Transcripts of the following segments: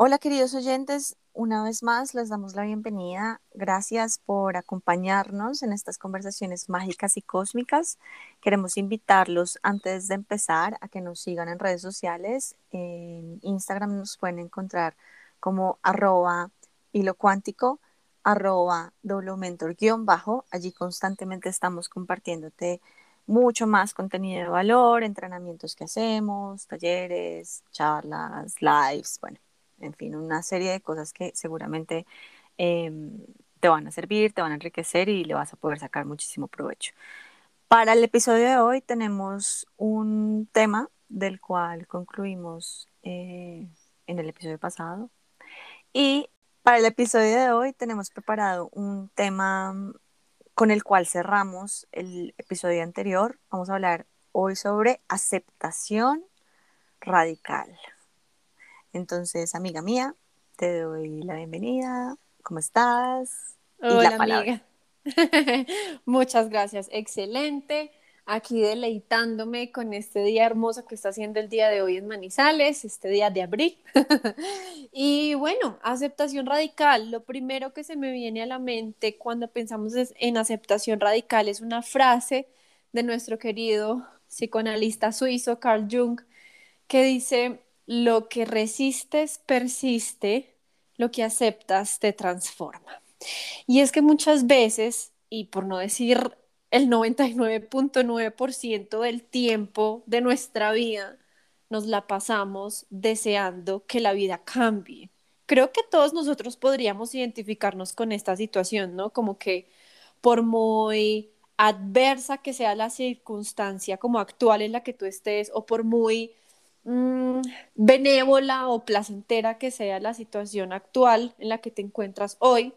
Hola queridos oyentes, una vez más les damos la bienvenida. Gracias por acompañarnos en estas conversaciones mágicas y cósmicas. Queremos invitarlos antes de empezar a que nos sigan en redes sociales. En Instagram nos pueden encontrar como arroba hilo arroba mentor guion bajo. Allí constantemente estamos compartiéndote mucho más contenido de valor, entrenamientos que hacemos, talleres, charlas, lives, bueno en fin, una serie de cosas que seguramente em, te van a servir, te van a enriquecer y le vas a poder sacar muchísimo provecho. Para el episodio de hoy tenemos un tema del cual concluimos eh, en el episodio pasado. Y para el episodio de hoy tenemos preparado un tema con el cual cerramos el episodio anterior. Vamos a hablar hoy sobre aceptación radical. Entonces, amiga mía, te doy la bienvenida. ¿Cómo estás? Hola, amiga. Muchas gracias. Excelente. Aquí deleitándome con este día hermoso que está haciendo el día de hoy en Manizales, este día de abril. y bueno, aceptación radical. Lo primero que se me viene a la mente cuando pensamos en aceptación radical es una frase de nuestro querido psicoanalista suizo Carl Jung que dice, lo que resistes persiste, lo que aceptas te transforma. Y es que muchas veces, y por no decir el 99.9% del tiempo de nuestra vida, nos la pasamos deseando que la vida cambie. Creo que todos nosotros podríamos identificarnos con esta situación, ¿no? Como que por muy adversa que sea la circunstancia como actual en la que tú estés o por muy Mm, benévola o placentera que sea la situación actual en la que te encuentras hoy,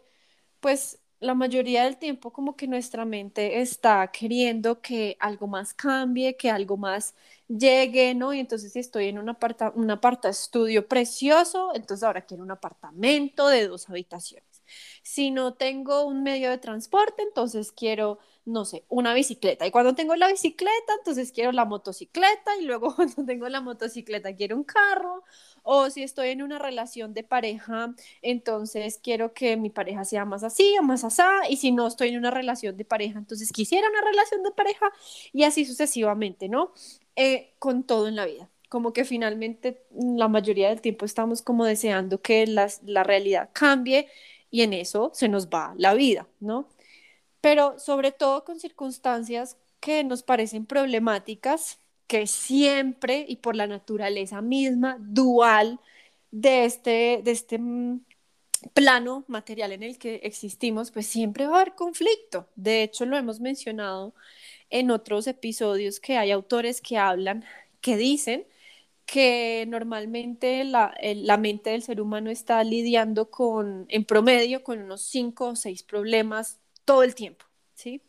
pues la mayoría del tiempo como que nuestra mente está queriendo que algo más cambie, que algo más llegue, ¿no? Y entonces si estoy en un, aparta, un aparta estudio precioso, entonces ahora quiero un apartamento de dos habitaciones. Si no tengo un medio de transporte, entonces quiero no sé, una bicicleta. Y cuando tengo la bicicleta, entonces quiero la motocicleta y luego cuando tengo la motocicleta quiero un carro. O si estoy en una relación de pareja, entonces quiero que mi pareja sea más así o más asá. Y si no estoy en una relación de pareja, entonces quisiera una relación de pareja y así sucesivamente, ¿no? Eh, con todo en la vida. Como que finalmente la mayoría del tiempo estamos como deseando que la realidad cambie y en eso se nos va la vida, ¿no? Pero sobre todo con circunstancias que nos parecen problemáticas, que siempre y por la naturaleza misma dual de este, de este mm, plano material en el que existimos, pues siempre va a haber conflicto. De hecho, lo hemos mencionado en otros episodios que hay autores que hablan, que dicen que normalmente la, la, mente del ser humano está lidiando con, en promedio, con unos cinco o seis problemas todo el tiempo, ¿sí?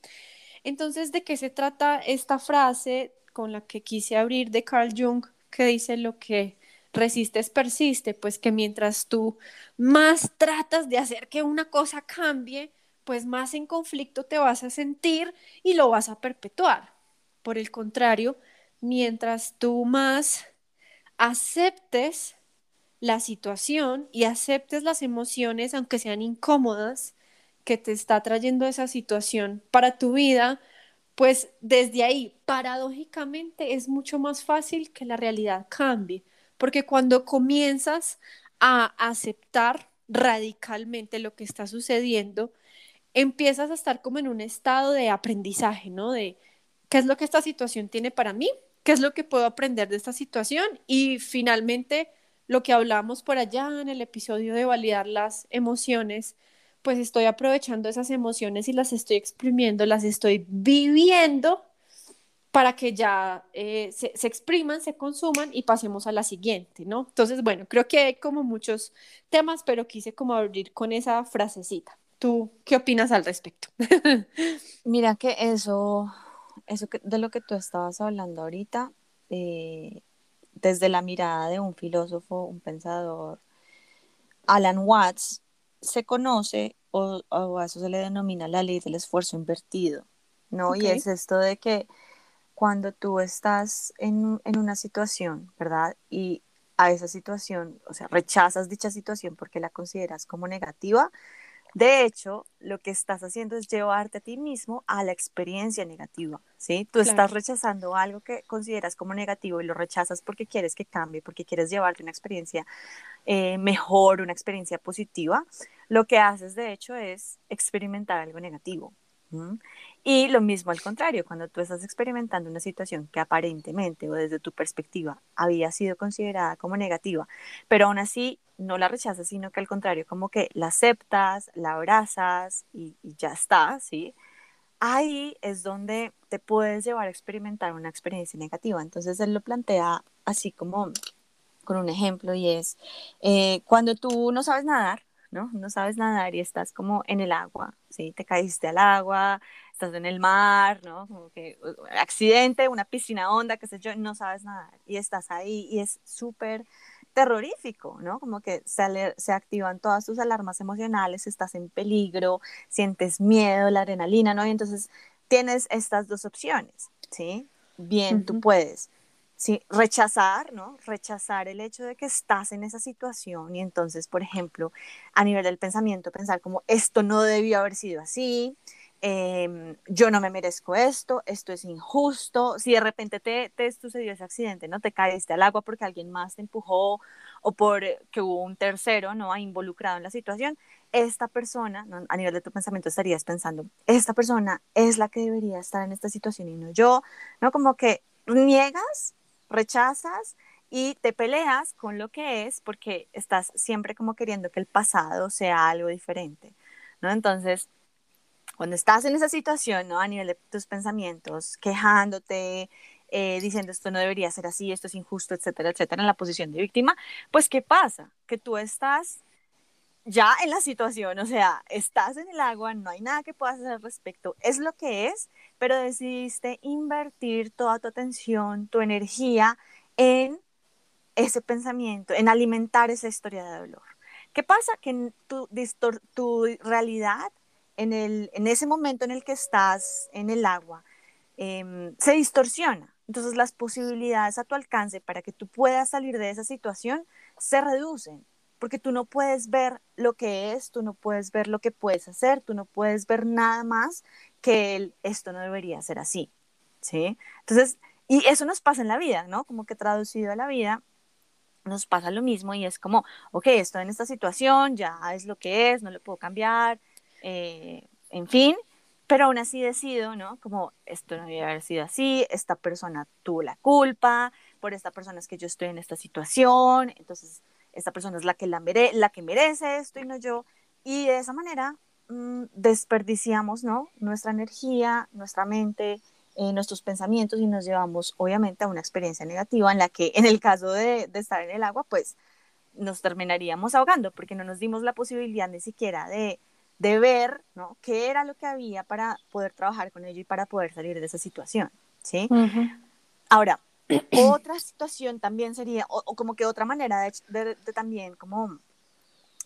Entonces, ¿de qué se trata esta frase con la que quise abrir de Carl Jung que dice lo que resistes persiste? Pues que mientras tú más tratas de hacer que una cosa cambie, pues más en conflicto te vas a sentir y lo vas a perpetuar. Por el contrario, mientras tú más aceptes la situación y aceptes las emociones, aunque sean incómodas, que te está trayendo esa situación para tu vida, pues desde ahí, paradójicamente, es mucho más fácil que la realidad cambie, porque cuando comienzas a aceptar radicalmente lo que está sucediendo, empiezas a estar como en un estado de aprendizaje, ¿no? De qué es lo que esta situación tiene para mí, qué es lo que puedo aprender de esta situación y finalmente lo que hablamos por allá en el episodio de validar las emociones, pues estoy aprovechando esas emociones y las estoy exprimiendo, las estoy viviendo para que ya eh, se, se, expriman, se consuman y pasemos a la siguiente, ¿no? Entonces, bueno, creo que hay como muchos temas, pero quise como abrir con esa frasecita. ¿Tú qué opinas al respecto? Mira que eso, eso de lo que tú estabas hablando ahorita, eh, desde la mirada de un filósofo, un pensador, Alan Watts, se conoce o, a eso se le denomina la ley del esfuerzo invertido, ¿no? Y es esto de que cuando tú estás en, una situación, ¿verdad? Y a esa situación, o sea, rechazas dicha situación porque la consideras como negativa, de hecho, lo que estás haciendo es llevarte a ti mismo a la experiencia negativa, ¿sí? Tú estás rechazando algo que consideras como negativo y lo rechazas porque quieres que cambie, porque quieres llevarte una experiencia eh, mejor, una experiencia positiva. Lo que haces, de hecho, es experimentar algo negativo. Y lo mismo al contrario, cuando tú estás experimentando una situación que aparentemente o desde tu perspectiva había sido considerada como negativa, pero aún así no la rechazas, sino que al contrario, como que la aceptas, la abrazas y, ya está, ¿sí? Ahí es donde te puedes llevar a experimentar una experiencia negativa. Entonces él lo plantea así como con un ejemplo y es eh, cuando tú no sabes nadar, ¿no? No sabes nadar y estás como en el agua, ¿sí? Te caíste al agua, estás en el mar, ¿no? Como que accidente, una piscina honda, qué sé yo, no sabes nadar y estás ahí y es súper terrorífico, ¿no? Como que se, se activan todas tus alarmas emocionales, estás en peligro, sientes miedo, la adrenalina, ¿no? Y entonces tienes estas dos opciones, ¿sí? Bien, tú puedes sí, rechazar, ¿no? Rechazar el hecho de que estás en esa situación y entonces, por ejemplo, a nivel del pensamiento, pensar como esto no debió haber sido así, em, yo no me merezco esto, esto es injusto, si de repente te, te sucedió ese accidente, ¿no? Te caíste al agua porque alguien más te empujó o porque hubo un tercero, ¿no? Involucrado en la situación, esta persona, a nivel de tu pensamiento estarías pensando, esta persona es la que debería estar en esta situación y no yo, ¿no? Como que niegas rechazas y te peleas con lo que es porque estás siempre como queriendo que el pasado sea algo diferente, ¿no? Entonces, cuando estás en esa situación, ¿no? A nivel de tus pensamientos, quejándote, eh, diciendo esto no debería ser así, esto es injusto, etcétera, etcétera, en la posición de víctima, pues ¿qué pasa? Que tú estás ya en la situación, o sea, estás en el agua, no hay nada que puedas hacer al respecto, es lo que es, pero decidiste invertir toda tu atención, tu energía en ese pensamiento, en alimentar esa historia de dolor. ¿Qué pasa? Que tu, tu realidad en, el, en ese momento en el que estás en el agua em, se distorsiona. Entonces las posibilidades a tu alcance para que tú puedas salir de esa situación se reducen porque tú no puedes ver lo que es, tú no puedes ver lo que puedes hacer, tú no puedes ver nada más que el, esto no debería ser así, ¿sí? Entonces, y eso nos pasa en la vida, ¿no? Como que traducido a la vida, nos pasa lo mismo y es como, ok, estoy en esta situación, ya es lo que es, no lo puedo cambiar, eh, en fin, pero aún así decido, ¿no? Como esto no debe haber sido así, esta persona tuvo la culpa, por esta persona es que yo estoy en esta situación, entonces esta persona es la que, la, la que merece esto y no yo. Y de esa manera mm, desperdiciamos ¿no? nuestra energía, nuestra mente, eh, nuestros pensamientos y nos llevamos obviamente a una experiencia negativa en la que en el caso de, de, estar en el agua, pues nos terminaríamos ahogando porque no nos dimos la posibilidad ni siquiera de, de ver ¿no? qué era lo que había para poder trabajar con ello y para poder salir de esa situación. ¿sí? Ahora, otra situación también sería, o, como que otra manera de, también como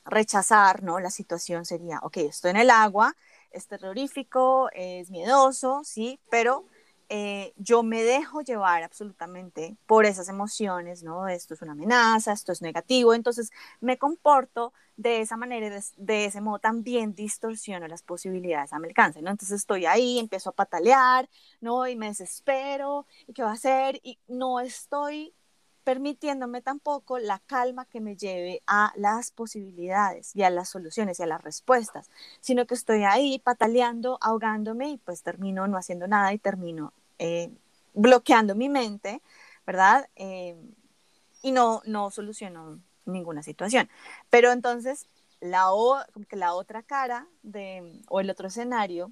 rechazar, ¿no? La situación sería, ok, estoy en el agua, es terrorífico, es miedoso, sí, pero eh, yo me dejo llevar absolutamente por esas emociones, ¿no? Esto es una amenaza, esto es negativo, entonces me comporto de esa manera, de, de ese modo también distorsiono las posibilidades a mi alcance, ¿no? Entonces estoy ahí, empiezo a patalear, ¿no? Y me desespero, ¿y qué va a hacer? Y no estoy permitiéndome tampoco la calma que me lleve a las posibilidades y a las soluciones y a las respuestas, sino que estoy ahí pataleando, ahogándome y pues termino no haciendo nada y termino eh, bloqueando mi mente, ¿verdad? Eh, y no, no soluciono ninguna situación. Pero entonces, la, que la otra cara de, o el otro escenario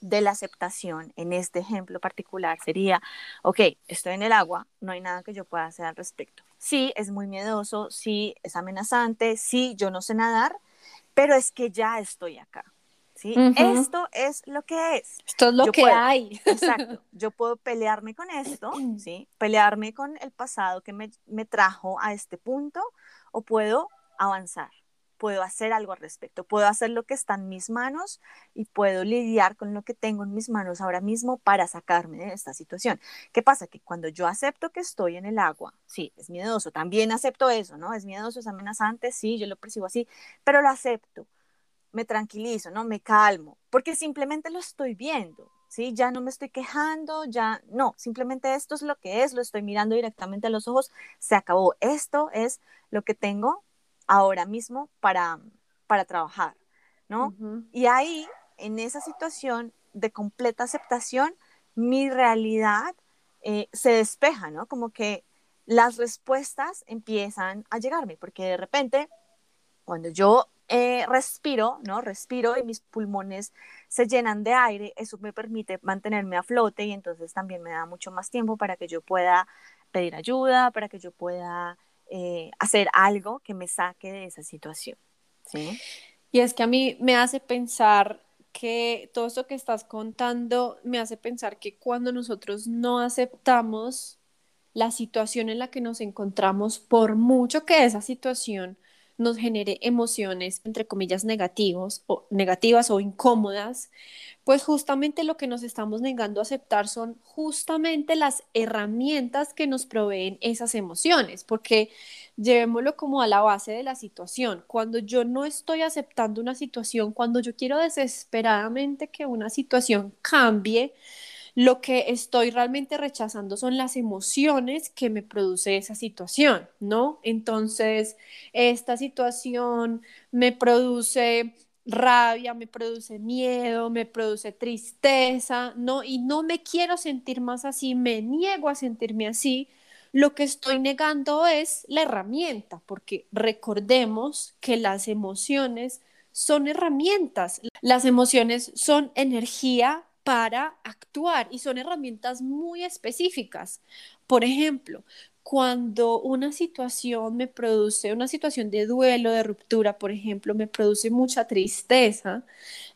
de la aceptación en este ejemplo particular sería, ok, estoy en el agua, no hay nada que yo pueda hacer al respecto. Sí, es muy miedoso, sí, es amenazante, sí, yo no sé nadar, pero es que ya estoy acá. ¿Sí? Esto es lo que es. Esto es lo que hay. Exacto. Yo puedo pelearme con esto, ¿sí? Pelearme con el pasado que me, me trajo a este punto o puedo avanzar, puedo hacer algo al respecto, puedo hacer lo que está en mis manos y puedo lidiar con lo que tengo en mis manos ahora mismo para sacarme de esta situación. ¿Qué pasa? Que cuando yo acepto que estoy en el agua, sí, es miedoso, también acepto eso, ¿no? Es miedoso, es amenazante, sí, yo lo percibo así, pero lo acepto, me tranquilizo, ¿no? Me calmo, porque simplemente lo estoy viendo, ¿sí? Ya no me estoy quejando, ya no, simplemente esto es lo que es, lo estoy mirando directamente a los ojos, se acabó. Esto es lo que tengo ahora mismo para, para trabajar, ¿no? Y ahí, en esa situación de completa aceptación, mi realidad eh, se despeja, ¿no? Como que las respuestas empiezan a llegarme, porque de repente, cuando yo eh, respiro, ¿no? Respiro y mis pulmones se llenan de aire, eso me permite mantenerme a flote y entonces también me da mucho más tiempo para que yo pueda pedir ayuda, para que yo pueda eh, hacer algo que me saque de esa situación. ¿sí? Y es que a mí me hace pensar que todo esto que estás contando me hace pensar que cuando nosotros no aceptamos la situación en la que nos encontramos, por mucho que esa situación nos genere emociones, entre comillas, negativos, o, negativas o incómodas, pues justamente lo que nos estamos negando a aceptar son justamente las herramientas que nos proveen esas emociones, porque llevémoslo como a la base de la situación. Cuando yo no estoy aceptando una situación, cuando yo quiero desesperadamente que una situación cambie, lo que estoy realmente rechazando son las emociones que me produce esa situación, ¿no? Entonces, esta situación me produce rabia, me produce miedo, me produce tristeza, ¿no? Y no me quiero sentir más así, me niego a sentirme así. Lo que estoy negando es la herramienta, porque recordemos que las emociones son herramientas. Las emociones son energía para actuar y son herramientas muy específicas. Por ejemplo, cuando una situación me produce, una situación de duelo, de ruptura, por ejemplo, me produce mucha tristeza,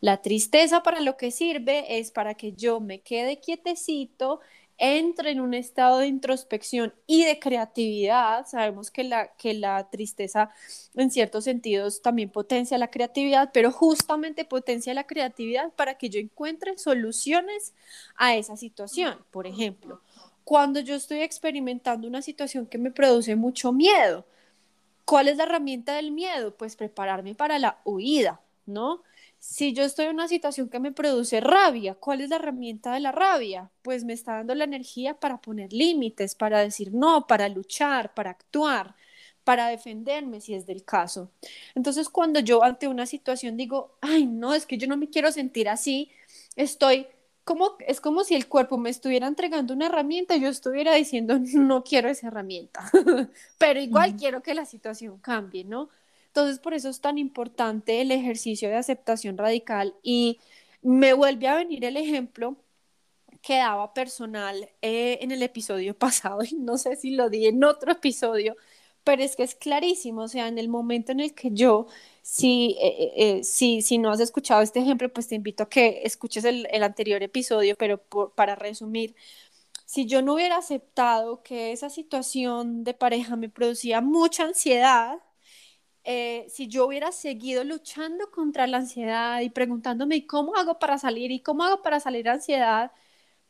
la tristeza para lo que sirve es para que yo me quede quietecito entre en un estado de introspección y de creatividad. Sabemos que la, que la tristeza en ciertos sentidos también potencia la creatividad, pero justamente potencia la creatividad para que yo encuentre soluciones a esa situación. Por ejemplo, cuando yo estoy experimentando una situación que me produce mucho miedo, ¿cuál es la herramienta del miedo? Pues prepararme para la huida, ¿no? Si yo estoy en una situación que me produce rabia, ¿cuál es la herramienta de la rabia? Pues me está dando la energía para poner límites, para decir no, para luchar, para actuar, para defenderme si es del caso. Entonces, cuando yo ante una situación digo, ay, no, es que yo no me quiero sentir así, estoy como, es como si el cuerpo me estuviera entregando una herramienta y yo estuviera diciendo, no quiero esa herramienta, pero igual quiero que la situación cambie, ¿no? Entonces, por eso es tan importante el ejercicio de aceptación radical y me vuelve a venir el ejemplo que daba personal eh, en el episodio pasado y no sé si lo di en otro episodio, pero es que es clarísimo, o sea, en el momento en el que yo, si, eh, eh, si, si no has escuchado este ejemplo, pues te invito a que escuches el, el anterior episodio, pero para resumir, si yo no hubiera aceptado que esa situación de pareja me producía mucha ansiedad, eh, si yo hubiera seguido luchando contra la ansiedad y preguntándome cómo hago para salir y cómo hago para salir de ansiedad,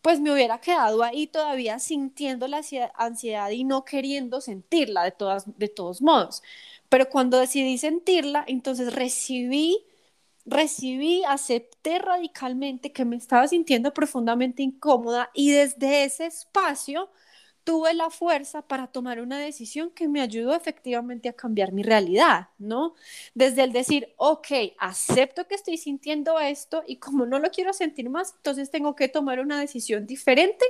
pues me hubiera quedado ahí todavía sintiendo la ansiedad y no queriendo sentirla de, todas, de todos modos. Pero cuando decidí sentirla, entonces recibí, recibí, acepté radicalmente que me estaba sintiendo profundamente incómoda y desde ese espacio tuve la fuerza para tomar una decisión que me ayudó efectivamente a cambiar mi realidad, ¿no? Desde el decir, ok, acepto que estoy sintiendo esto y como no lo quiero sentir más, entonces tengo que tomar una decisión diferente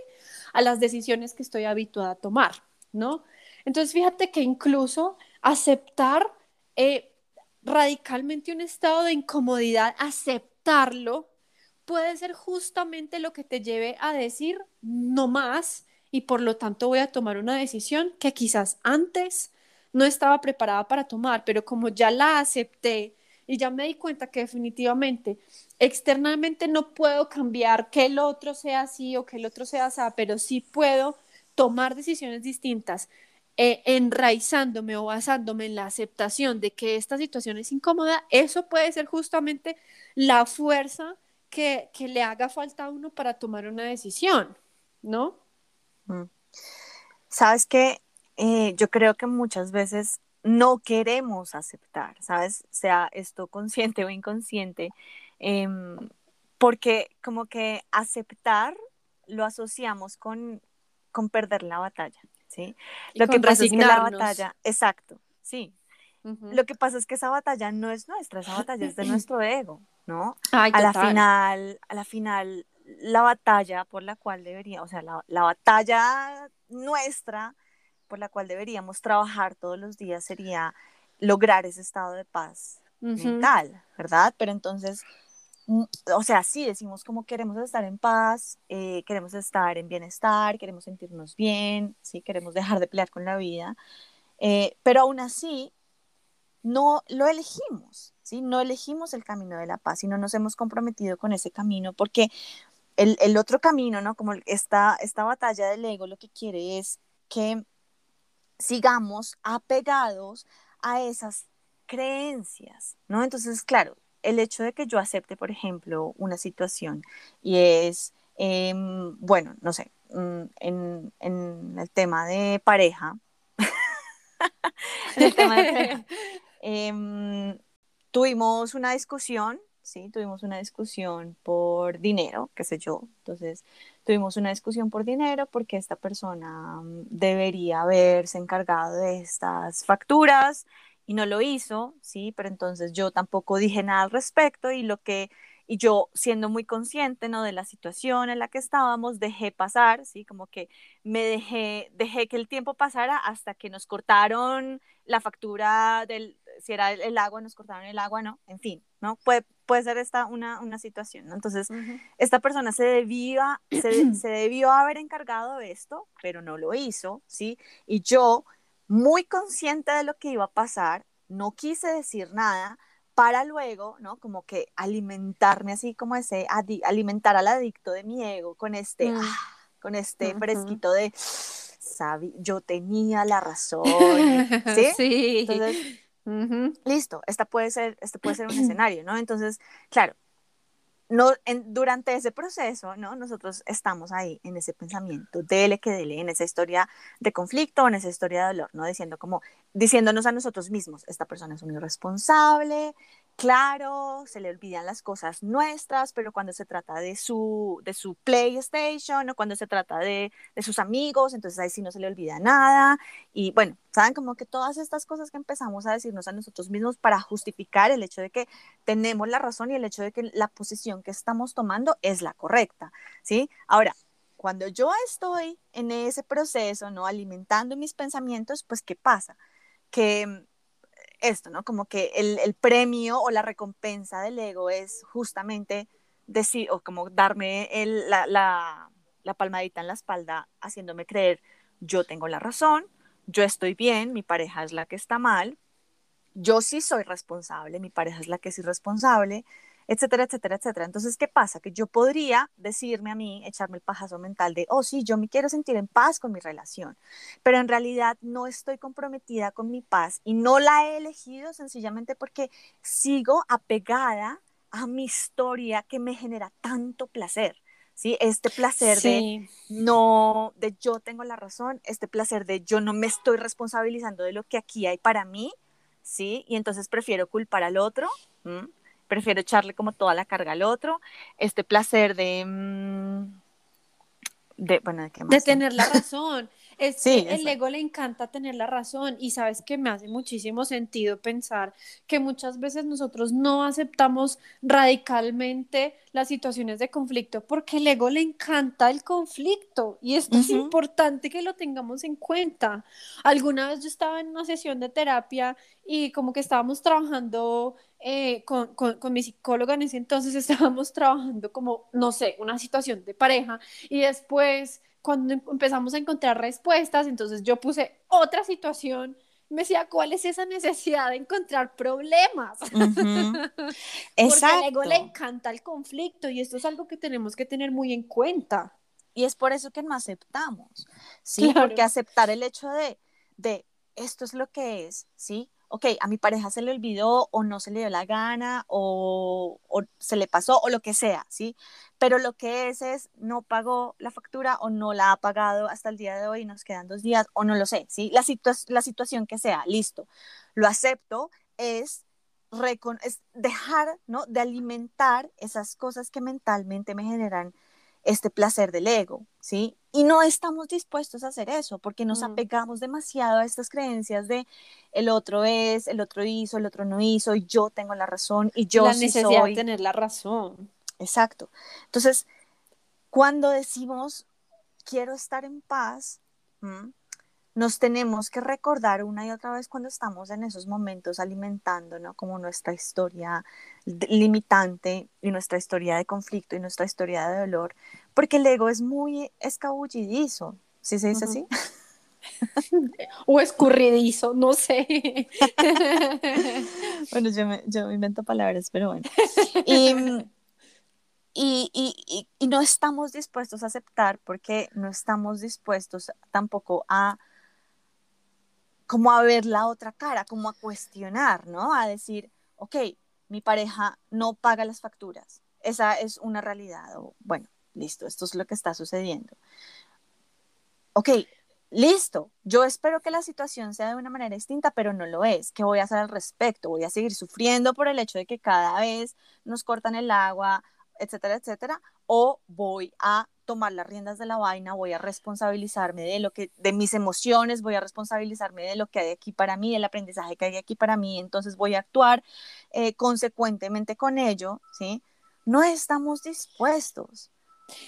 a las decisiones que estoy habituada a tomar, ¿no? Entonces fíjate que incluso aceptar eh, radicalmente un estado de incomodidad, aceptarlo, puede ser justamente lo que te lleve a decir no más y por lo tanto voy a tomar una decisión que quizás antes no estaba preparada para tomar, pero como ya la acepté y ya me di cuenta que definitivamente externamente no puedo cambiar que el otro sea así o que el otro sea así, pero sí puedo tomar decisiones distintas eh, enraizándome o basándome en la aceptación de que esta situación es incómoda, eso puede ser justamente la fuerza que, que le haga falta a uno para tomar una decisión, ¿no? Sabes que eh, yo creo que muchas veces no queremos aceptar, ¿sabes? Sea esto consciente o inconsciente, em, porque como que aceptar lo asociamos con, con perder la batalla, ¿sí? lo que pasa es que la batalla, exacto, sí. Lo que pasa es que esa batalla no es nuestra, esa batalla es de nuestro ego, ¿no? a la final, a la final, la batalla por la cual debería, o sea, la, la batalla nuestra por la cual deberíamos trabajar todos los días sería lograr ese estado de paz mental, ¿verdad? Pero entonces, mm, o sea, sí decimos como queremos estar en paz, eh, queremos estar en bienestar, queremos sentirnos bien, sí, queremos dejar de pelear con la vida, eh, pero aún así no lo elegimos, ¿sí? No elegimos el camino de la paz y no nos hemos comprometido con ese camino porque el, el otro camino, ¿no? Como esta, esta batalla del ego lo que quiere es que sigamos apegados a esas creencias, ¿no? Entonces, claro, el hecho de que yo acepte, por ejemplo, una situación y es, em, bueno, no sé, mm, en, el tema de pareja, en el tema de pareja, em, tuvimos una discusión ¿sí? Tuvimos una discusión por dinero, qué sé yo. Entonces, tuvimos una discusión por dinero porque esta persona mm, debería haberse encargado de estas facturas y no lo hizo, ¿sí? Pero entonces yo tampoco dije nada al respecto y lo que y yo siendo muy consciente no de la situación en la que estábamos dejé pasar sí como que me dejé dejé que el tiempo pasara hasta que nos cortaron la factura del si era el, agua nos cortaron el agua no en fin no puede puede ser esta una, una situación ¿no? entonces esta persona se debía se, se debió haber encargado de esto pero no lo hizo sí y yo muy consciente de lo que iba a pasar no quise decir nada para luego, ¿no? Como que alimentarme así como ese, alimentar al adicto de mi ego con este, mm. ah, con este fresquito de, sabi, yo tenía la razón, ¿sí? sí. Entonces, listo, esta puede ser, este puede ser un escenario, ¿no? Entonces, claro, no, en, durante ese proceso, ¿no? Nosotros estamos ahí en ese pensamiento, dele que dele, en esa historia de conflicto, en esa historia de dolor, ¿no? Diciendo como, diciéndonos a nosotros mismos, esta persona es un irresponsable, claro, se le olvidan las cosas nuestras, pero cuando se trata de su, de su PlayStation o cuando se trata de, de, sus amigos, entonces ahí sí no se le olvida nada. Y bueno, saben como que todas estas cosas que empezamos a decirnos a nosotros mismos para justificar el hecho de que tenemos la razón y el hecho de que la posición que estamos tomando es la correcta, ¿sí? Ahora, cuando yo estoy en ese proceso, ¿no? Alimentando mis pensamientos, pues ¿qué pasa? Que esto, ¿no? Como que el, premio o la recompensa del ego es justamente decir, o como darme la, la, palmadita en la espalda, haciéndome creer, yo tengo la razón, yo estoy bien, mi pareja es la que está mal, yo sí soy responsable, mi pareja es la que es irresponsable, etcétera, etcétera, etcétera. Entonces, ¿qué pasa? Que yo podría decirme a mí, echarme el pajazo mental de, oh, sí, yo me quiero sentir en paz con mi relación, pero en realidad no estoy comprometida con mi paz y no la he elegido sencillamente porque sigo apegada a mi historia que me genera tanto placer. ¿Sí? Este placer de no, de yo tengo la razón, este placer de yo no me estoy responsabilizando de lo que aquí hay para mí, ¿sí? Y entonces prefiero culpar al otro, prefiero echarle como toda la carga al otro, este placer de... Mm, de, bueno, ¿de, qué más? de tener la razón. Es sí, el ego le encanta tener la razón y sabes que me hace muchísimo sentido pensar que muchas veces nosotros no aceptamos radicalmente las situaciones de conflicto porque el ego le encanta el conflicto y esto es importante que lo tengamos en cuenta. Alguna vez yo estaba en una sesión de terapia y como que estábamos trabajando eh, con, con, con, mi psicóloga en ese entonces estábamos trabajando como, no sé, una situación de pareja y después cuando em, empezamos a encontrar respuestas, entonces yo puse otra situación, me decía, ¿cuál es esa necesidad de encontrar problemas? Porque al ego le encanta el conflicto y esto es algo que tenemos que tener muy en cuenta. Y es por eso que no aceptamos, ¿sí? Porque aceptar el hecho de, de esto es lo que es, ¿sí? Ok, a mi pareja se le olvidó o no se le dio la gana o, se le pasó o lo que sea, ¿sí? Pero lo que es es no pagó la factura o no la ha pagado hasta el día de hoy, nos quedan dos días o no lo sé, ¿sí? La, la situación que sea, listo, lo acepto, es es dejar ¿no? de alimentar esas cosas que mentalmente me generan este placer del ego, ¿sí? Y no estamos dispuestos a hacer eso porque nos mm. apegamos demasiado a estas creencias de el otro es, el otro hizo, el otro no hizo, y yo tengo la razón y yo la necesidad de tener la razón. Exacto. Entonces, cuando decimos quiero estar en paz, nos tenemos que recordar una y otra vez cuando estamos en esos momentos alimentando, ¿no? Como nuestra historia limitante y nuestra historia de conflicto y nuestra historia de dolor, porque el ego es muy escabullidizo, ¿sí se dice así? o escurridizo, no sé. bueno, yo me, yo invento palabras, pero bueno. Y, y, y, y, no estamos dispuestos a aceptar porque no estamos dispuestos tampoco a como a ver la otra cara, como a cuestionar, ¿no? A decir, ok, mi pareja no paga las facturas. Esa es una realidad. Bueno, listo, esto es lo que está sucediendo. Ok, listo. Yo espero que la situación sea de una manera distinta, pero no lo es. ¿Qué voy a hacer al respecto? Voy a seguir sufriendo por el hecho de que cada vez nos cortan el agua, etcétera, etcétera, o voy a tomar las riendas de la vaina, voy a responsabilizarme de lo que, de mis emociones, voy a responsabilizarme de lo que hay aquí para mí, del aprendizaje que hay aquí para mí, entonces voy a actuar eh, consecuentemente con ello, ¿sí? No estamos dispuestos.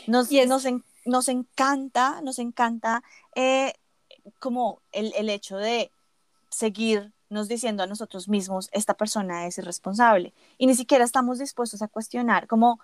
Nos, nos, encanta, nos encanta eh, como el, el hecho de seguirnos diciendo a nosotros mismos, esta persona es irresponsable. Y ni siquiera estamos dispuestos a cuestionar como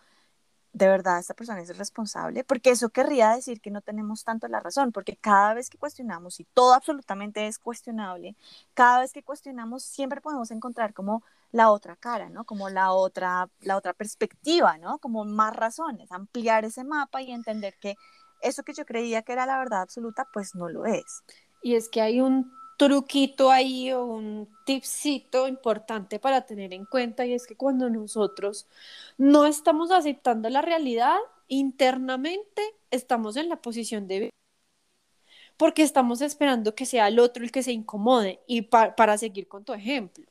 de verdad esta persona es responsable, porque eso querría decir que no tenemos tanto la razón, porque cada vez que cuestionamos, y todo absolutamente es cuestionable, cada vez que cuestionamos siempre podemos encontrar como la otra cara, ¿no? Como la otra, la otra perspectiva, ¿no? Como más razones, ampliar ese mapa y entender que eso que yo creía que era la verdad absoluta, pues no lo es. Y es que hay un truquito ahí o un tipcito importante para tener en cuenta y es que cuando nosotros no estamos aceptando la realidad, internamente estamos en la posición de porque estamos esperando que sea el otro el que se incomode y para seguir con tu ejemplo.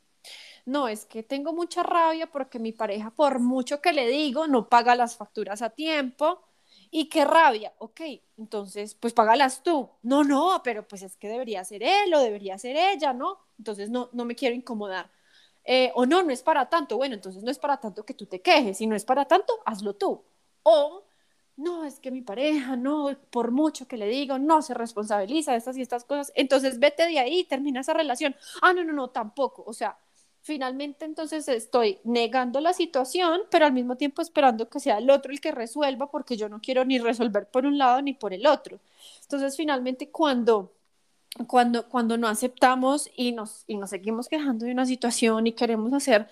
No, es que tengo mucha rabia porque mi pareja, por mucho que le digo, no paga las facturas a tiempo, y qué rabia, ok, entonces pues págalas tú. No, no, pero pues es que debería ser él o debería ser ella, ¿no? Entonces no, no me quiero incomodar. Eh, o no, no es para tanto, bueno, entonces no es para tanto que tú te quejes, si no es para tanto, hazlo tú. O no, es que mi pareja, no, por mucho que le digo, no se responsabiliza de estas y estas cosas, entonces vete de ahí, termina esa relación. Ah, no, no, no, tampoco. O sea, finalmente entonces estoy negando la situación, pero al mismo tiempo esperando que sea el otro el que resuelva, porque yo no quiero ni resolver por un lado ni por el otro. Entonces, finalmente, cuando, cuando, cuando no aceptamos y nos, y nos seguimos quejando de una situación y queremos hacer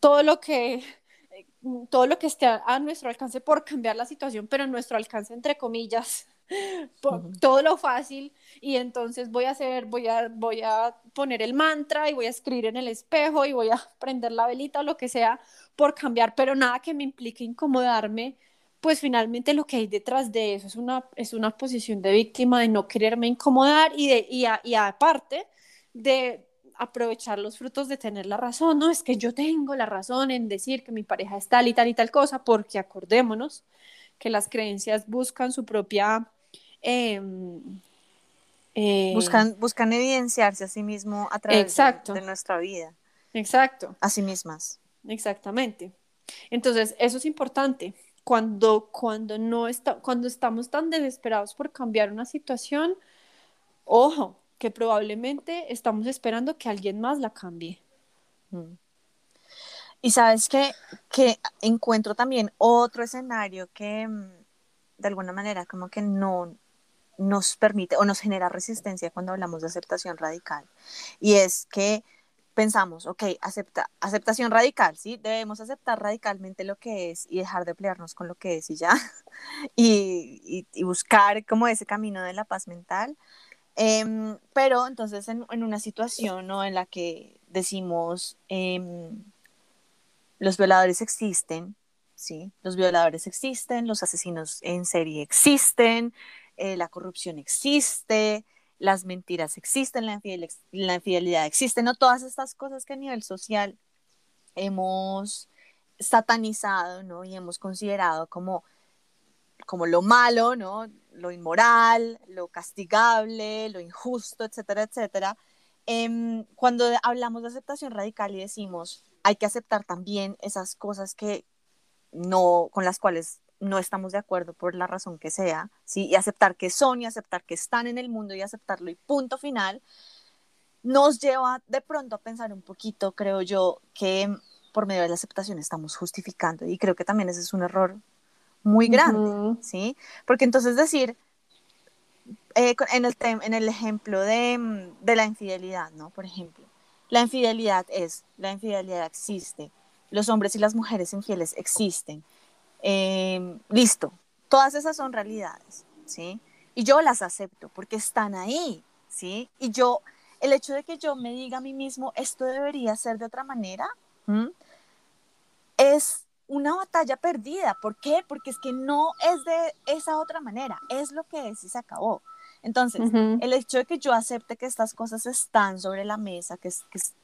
todo lo que todo lo que esté a nuestro alcance por cambiar la situación, pero nuestro alcance entre comillas, todo lo fácil y entonces voy a hacer, voy a, voy a poner el mantra y voy a escribir en el espejo y voy a prender la velita o lo que sea por cambiar, pero nada que me implique incomodarme, pues finalmente lo que hay detrás de eso es una, es una posición de víctima de no quererme incomodar y, de, y, y aparte de aprovechar los frutos de tener la razón, no es que yo tengo la razón en decir que mi pareja es tal y tal y tal cosa, porque acordémonos que las creencias buscan su propia Em, eh, buscan, buscan evidenciarse a sí mismo a través de, nuestra vida. Exacto. A sí mismas. Exactamente. Entonces, eso es importante. Cuando, cuando, no está, cuando estamos tan desesperados por cambiar una situación, ojo, que probablemente estamos esperando que alguien más la cambie. Mm. Y sabes que, que encuentro también otro escenario que mm, de alguna manera como que no, nos permite o nos genera resistencia cuando hablamos de aceptación radical. Y es que pensamos, ok, acepta, aceptación radical, ¿sí? Debemos aceptar radicalmente lo que es y dejar de pelearnos con lo que es y ya, y, y, buscar como ese camino de la paz mental. Em, pero entonces en, una situación ¿no? en la que decimos em, los violadores existen, ¿sí? Los violadores existen, los asesinos en serie existen, eh, la corrupción existe, las mentiras existen, la, la infidelidad existe, ¿no? Todas estas cosas que a nivel social hemos satanizado, ¿no? Y hemos considerado como, como lo malo, ¿no? Lo inmoral, lo castigable, lo injusto, etcétera, etcétera. Em, cuando hablamos de aceptación radical y decimos, hay que aceptar también esas cosas que no, con las cuales no estamos de acuerdo por la razón que sea, ¿sí? y aceptar que son y aceptar que están en el mundo y aceptarlo y punto final, nos lleva de pronto a pensar un poquito, creo yo, que por medio de la aceptación estamos justificando y creo que también ese es un error muy grande, ¿sí? Porque entonces decir, eh, en, el en el ejemplo de, de la infidelidad, ¿no? Por ejemplo, la infidelidad es, la infidelidad existe, los hombres y las mujeres infieles existen, eh, listo, todas esas son realidades, ¿sí? Y yo las acepto porque están ahí, ¿sí? Y yo, el hecho de que yo me diga a mí mismo, esto debería ser de otra manera, es una batalla perdida. ¿Por qué? Porque es que no es de esa otra manera, es lo que es y se acabó. Entonces, el hecho de que yo acepte que estas cosas están sobre la mesa, que,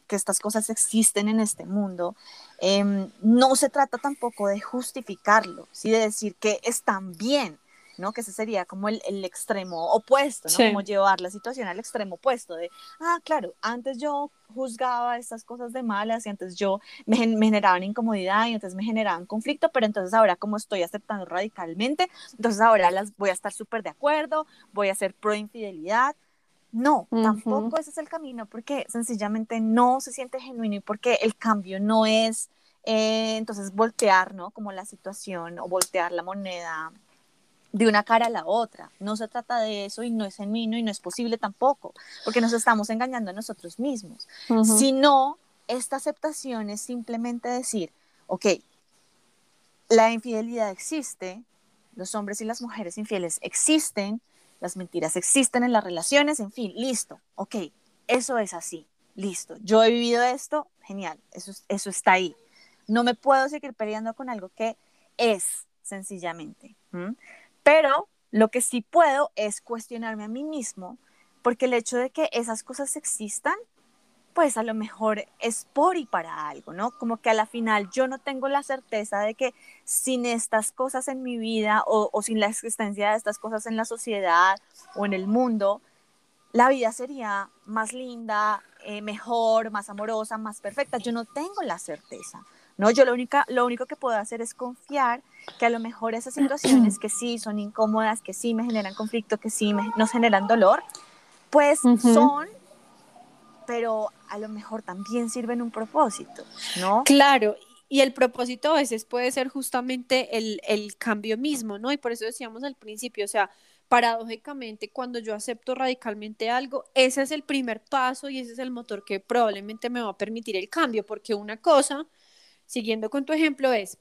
que, estas cosas existen en este mundo, em, no se trata tampoco de justificarlo, ¿sí? de decir que están bien, ¿no? Que ese sería como el, el extremo opuesto, ¿no? Como llevar la situación al extremo opuesto de, ah, claro, antes yo juzgaba estas cosas de malas y antes yo me, me generaban incomodidad y entonces me generaban conflicto, pero entonces ahora como estoy aceptando radicalmente, entonces ahora las voy a estar súper de acuerdo, voy a ser pro infidelidad. No, tampoco ese es el camino porque sencillamente no se siente genuino y porque el cambio no es eh, entonces voltear, ¿no? Como la situación o voltear la moneda de una cara a la otra. No se trata de eso y no es genuino y no es posible tampoco, porque nos estamos engañando a nosotros mismos. Sino, esta aceptación es simplemente decir, ok, la infidelidad existe, los hombres y las mujeres infieles existen, las mentiras existen en las relaciones, en fin, listo, ok, eso es así, listo. Yo he vivido esto, genial, eso, eso está ahí. No me puedo seguir peleando con algo que es, sencillamente. Pero lo que sí puedo es cuestionarme a mí mismo, porque el hecho de que esas cosas existan, pues a lo mejor es por y para algo, ¿no? Como que a la final yo no tengo la certeza de que sin estas cosas en mi vida o, sin la existencia de estas cosas en la sociedad o en el mundo, la vida sería más linda, eh, mejor, más amorosa, más perfecta. Yo no tengo la certeza. ¿No? Yo lo, única, lo único que puedo hacer es confiar que a lo mejor esas situaciones que sí son incómodas, que sí me generan conflicto, que sí me, nos generan dolor, pues son, pero a lo mejor también sirven un propósito, ¿no? Claro, y el propósito a veces puede ser justamente el, el cambio mismo, ¿no? Y por eso decíamos al principio, o sea, paradójicamente, cuando yo acepto radicalmente algo, ese es el primer paso y ese es el motor que probablemente me va a permitir el cambio, porque una cosa siguiendo con tu ejemplo, es,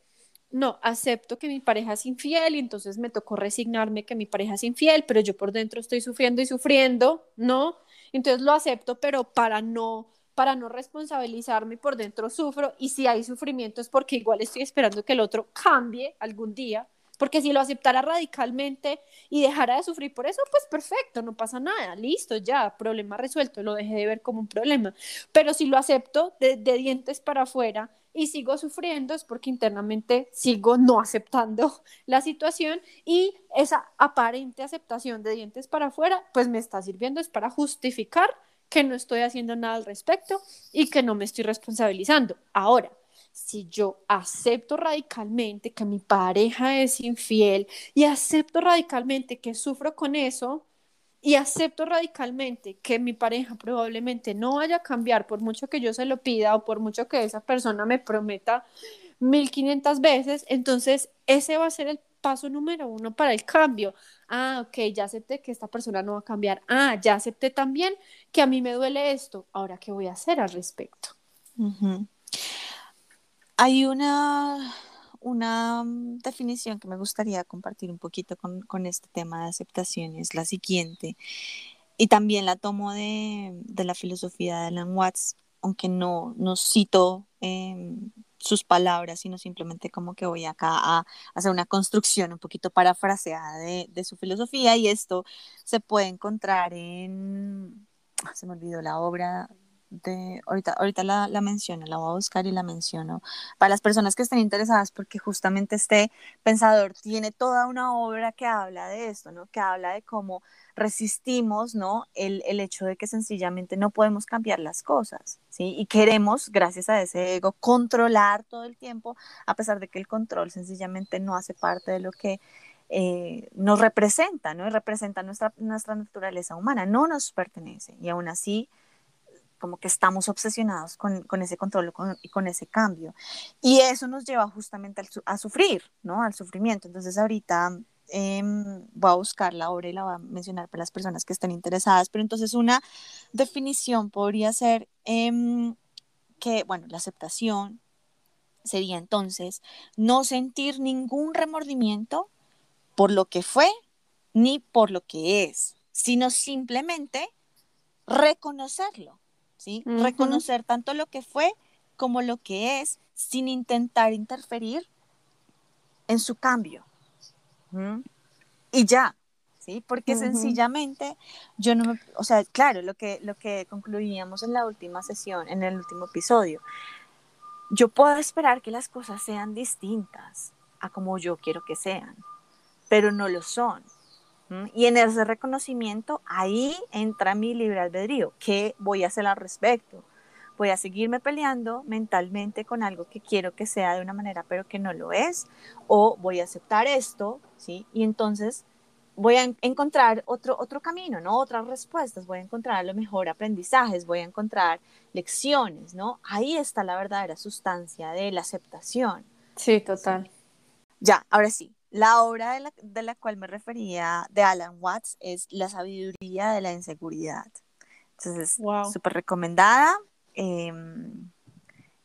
no, acepto que mi pareja es infiel y entonces me tocó resignarme que mi pareja es infiel, pero yo por dentro estoy sufriendo y sufriendo, ¿no? Entonces lo acepto, pero para no para no responsabilizarme por dentro sufro y si hay sufrimiento es porque igual estoy esperando que el otro cambie algún día, porque si lo aceptara radicalmente y dejara de sufrir por eso, pues perfecto, no pasa nada, listo, ya, problema resuelto, lo dejé de ver como un problema. Pero si lo acepto de, de dientes para afuera y sigo sufriendo es porque internamente sigo no aceptando la situación y esa aparente aceptación de dientes para afuera pues me está sirviendo es para justificar que no estoy haciendo nada al respecto y que no me estoy responsabilizando. Ahora, si yo acepto radicalmente que mi pareja es infiel y acepto radicalmente que sufro con eso, y acepto radicalmente que mi pareja probablemente no vaya a cambiar por mucho que yo se lo pida o por mucho que esa persona me prometa 1500 veces, entonces ese va a ser el paso número uno para el cambio. Ah, ok, ya acepté que esta persona no va a cambiar. Ah, ya acepté también que a mí me duele esto. Ahora, ¿qué voy a hacer al respecto? Hay una una mm, definición que me gustaría compartir un poquito con, este tema de aceptación es la siguiente. y también la tomo de, de, la filosofía de Alan Watts, aunque no, no cito eh, sus palabras, sino simplemente como que voy acá a hacer una construcción un poquito parafraseada de, de su filosofía y esto se puede encontrar en, ah, se me olvidó la obra de, ahorita, ahorita la, la, menciono, la voy a buscar y la menciono, para las personas que estén interesadas, porque justamente este pensador tiene toda una obra que habla de esto, ¿no? Que habla de cómo resistimos, ¿no? El, el hecho de que sencillamente no podemos cambiar las cosas, ¿sí? Y queremos, gracias a ese ego, controlar todo el tiempo, a pesar de que el control sencillamente no hace parte de lo que eh, nos representa, ¿no? Y representa nuestra, nuestra naturaleza humana, no nos pertenece. Y aún así, como que estamos obsesionados con, con ese control con, y con ese cambio. Y eso nos lleva justamente a sufrir, ¿no? Al sufrimiento. Entonces ahorita eh, voy a buscar la obra y la voy a mencionar para las personas que estén interesadas. Pero entonces una definición podría ser eh, que, bueno, la aceptación sería entonces no sentir ningún remordimiento por lo que fue ni por lo que es, sino simplemente reconocerlo ¿sí? Uh -huh. Reconocer tanto lo que fue como lo que es sin intentar interferir en su cambio. Y ya, ¿sí? Porque uh -huh. sencillamente yo no me, o sea, claro, lo que, lo que concluíamos en la última sesión, en el último episodio, yo puedo esperar que las cosas sean distintas a como yo quiero que sean, pero no lo son. Y en ese reconocimiento, ahí entra mi libre albedrío. ¿Qué voy a hacer al respecto? Voy a seguirme peleando mentalmente con algo que quiero que sea de una manera, pero que no lo es. O voy a aceptar esto, ¿sí? Y entonces voy a encontrar otro, otro camino, ¿no? Otras respuestas. Voy a encontrar a lo mejor aprendizajes, voy a encontrar lecciones, ¿no? Ahí está la verdadera sustancia de la aceptación. Sí, total. ¿sí? Ya, ahora sí, la obra de la, de la, cual me refería de Alan Watts es La sabiduría de la inseguridad. Entonces, wow. súper recomendada. Eh,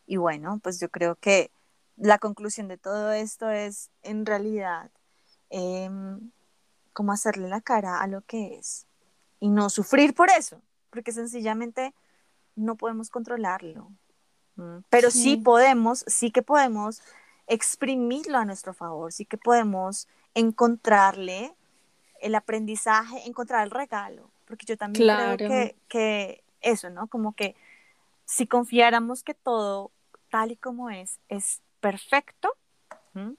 y bueno, pues yo creo que la conclusión de todo esto es, en realidad, eh, cómo hacerle la cara a lo que es y no sufrir por eso, porque sencillamente no podemos controlarlo. Pero sí, sí podemos, sí que podemos exprimirlo a nuestro favor, sí que podemos encontrarle el aprendizaje, encontrar el regalo, porque yo también claro. creo que, que, eso, ¿no? Como que si confiáramos que todo tal y como es es perfecto, ¿sí?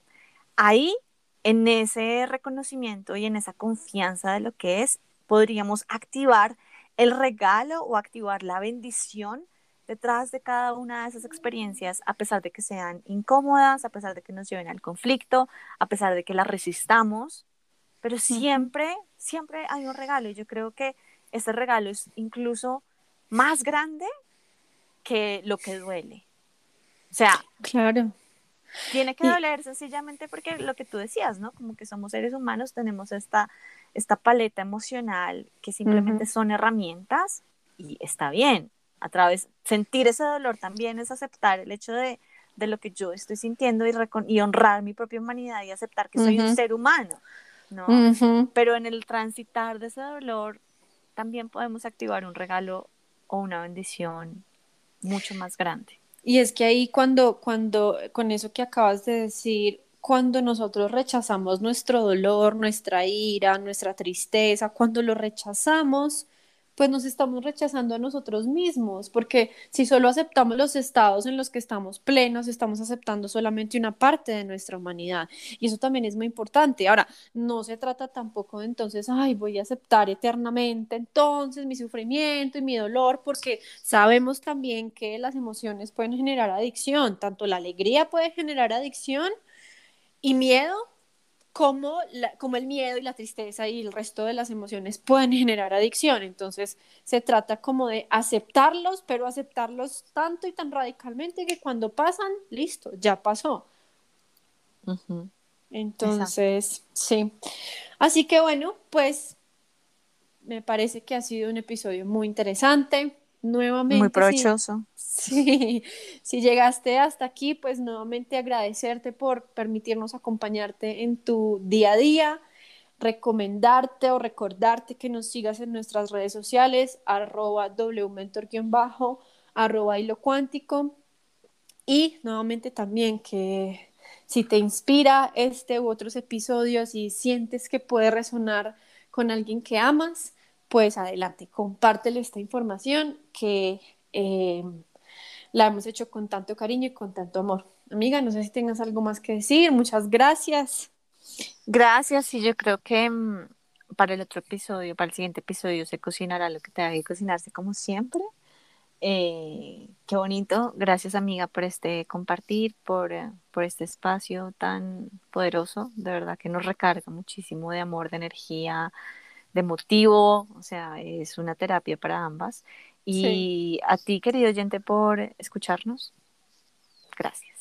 ahí en ese reconocimiento y en esa confianza de lo que es, podríamos activar el regalo o activar la bendición detrás de cada una de esas experiencias, a pesar de que sean incómodas, a pesar de que nos lleven al conflicto, a pesar de que las resistamos, pero siempre, siempre hay un regalo y yo creo que ese regalo es incluso más grande que lo que duele. O sea, claro. Tiene que doler sencillamente porque lo que tú decías, ¿no? Como que somos seres humanos, tenemos esta, esta paleta emocional que simplemente uh -huh. son herramientas y está bien a través, sentir ese dolor también es aceptar el hecho de, de lo que yo estoy sintiendo y, y, honrar mi propia humanidad y aceptar que soy uh -huh. un ser humano, ¿no? Uh -huh. Pero en el transitar de ese dolor también podemos activar un regalo o una bendición mucho más grande. Y es que ahí cuando, cuando, con eso que acabas de decir, cuando nosotros rechazamos nuestro dolor, nuestra ira, nuestra tristeza, cuando lo rechazamos, pues nos estamos rechazando a nosotros mismos, porque si solo aceptamos los estados en los que estamos plenos, estamos aceptando solamente una parte de nuestra humanidad. Y eso también es muy importante. Ahora, no se trata tampoco de entonces, ay, voy a aceptar eternamente entonces mi sufrimiento y mi dolor, porque sabemos también que las emociones pueden generar adicción, tanto la alegría puede generar adicción y miedo cómo, la, cómo el miedo y la tristeza y el resto de las emociones pueden generar adicción. Entonces, se trata como de aceptarlos, pero aceptarlos tanto y tan radicalmente que cuando pasan, listo, ya pasó. Uh -huh. Entonces, Exacto. sí. Así que bueno, pues me parece que ha sido un episodio muy interesante nuevamente. Muy provechoso. Sí, si llegaste hasta aquí, pues nuevamente agradecerte por permitirnos acompañarte en tu día a día. recomendarte o recordarte que nos sigas en nuestras redes sociales, arroba wmentor-bajo, arroba hilo cuántico. Y nuevamente también que si te inspira este u otros episodios y sientes que puede resonar con alguien que amas, pues adelante, compártele esta información que eh, la hemos hecho con tanto cariño y con tanto amor. Amiga, no sé si tengas algo más que decir. Muchas gracias. Gracias, y yo creo que mm, para el otro episodio, para el siguiente episodio, se cocinará lo que tenga que cocinarse como siempre. Eh, qué bonito. Gracias, amiga, por este compartir, por, eh, por este espacio tan poderoso. De verdad que nos recarga muchísimo de amor, de energía, de motivo. O sea, es una terapia para ambas. Y a ti, querido oyente, por escucharnos. Gracias.